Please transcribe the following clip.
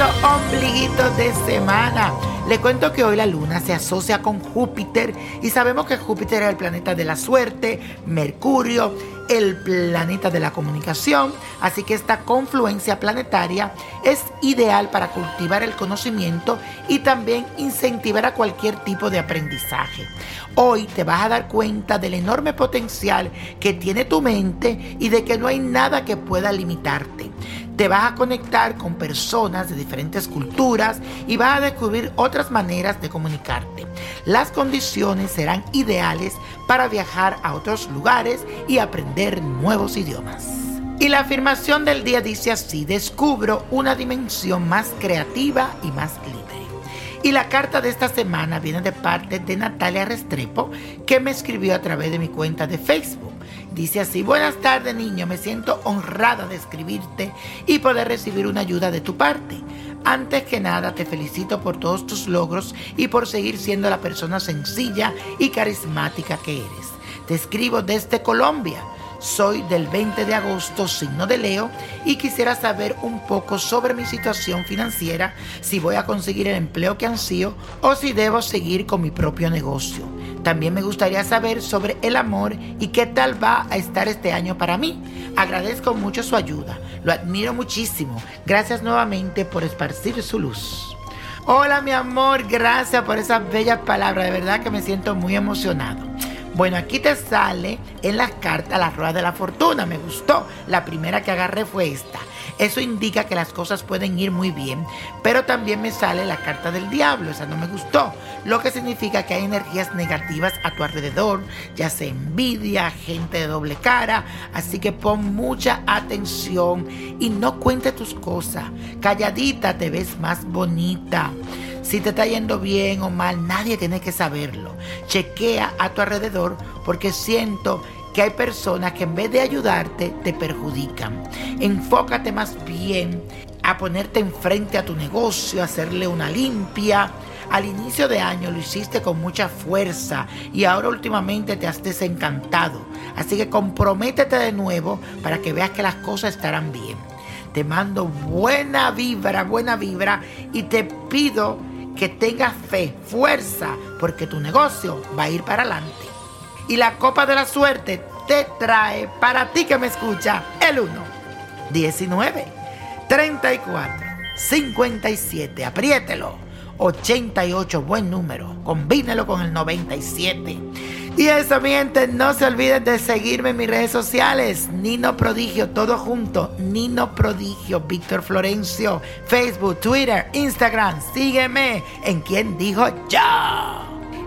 Ombliguito de semana. Le cuento que hoy la luna se asocia con Júpiter y sabemos que Júpiter es el planeta de la suerte, Mercurio, el planeta de la comunicación, así que esta confluencia planetaria es ideal para cultivar el conocimiento y también incentivar a cualquier tipo de aprendizaje. Hoy te vas a dar cuenta del enorme potencial que tiene tu mente y de que no hay nada que pueda limitarte. Te vas a conectar con personas de diferentes culturas y vas a descubrir otras maneras de comunicarte. Las condiciones serán ideales para viajar a otros lugares y aprender nuevos idiomas. Y la afirmación del día dice así, descubro una dimensión más creativa y más libre. Y la carta de esta semana viene de parte de Natalia Restrepo, que me escribió a través de mi cuenta de Facebook. Dice así, buenas tardes niño, me siento honrada de escribirte y poder recibir una ayuda de tu parte. Antes que nada te felicito por todos tus logros y por seguir siendo la persona sencilla y carismática que eres. Te escribo desde Colombia soy del 20 de agosto, signo de Leo, y quisiera saber un poco sobre mi situación financiera, si voy a conseguir el empleo que ansío o si debo seguir con mi propio negocio. También me gustaría saber sobre el amor y qué tal va a estar este año para mí. Agradezco mucho su ayuda, lo admiro muchísimo. Gracias nuevamente por esparcir su luz. Hola mi amor, gracias por esas bellas palabras, de verdad que me siento muy emocionado. Bueno, aquí te sale en las cartas la rueda de la fortuna. Me gustó. La primera que agarré fue esta. Eso indica que las cosas pueden ir muy bien, pero también me sale la carta del diablo, esa no me gustó, lo que significa que hay energías negativas a tu alrededor, ya sea envidia, gente de doble cara, así que pon mucha atención y no cuente tus cosas, calladita te ves más bonita. Si te está yendo bien o mal, nadie tiene que saberlo. Chequea a tu alrededor porque siento que hay personas que en vez de ayudarte te perjudican. Enfócate más bien a ponerte enfrente a tu negocio, a hacerle una limpia. Al inicio de año lo hiciste con mucha fuerza y ahora últimamente te has desencantado. Así que comprométete de nuevo para que veas que las cosas estarán bien. Te mando buena vibra, buena vibra y te pido que tengas fe, fuerza, porque tu negocio va a ir para adelante. Y la copa de la suerte te trae para ti que me escucha el 1, 19, 34, 57, apriételo, 88, buen número, combínelo con el 97 y eso, miente, no se olviden de seguirme en mis redes sociales. Nino Prodigio, todo junto. Nino Prodigio, Víctor Florencio, Facebook, Twitter, Instagram. Sígueme en quien dijo yo.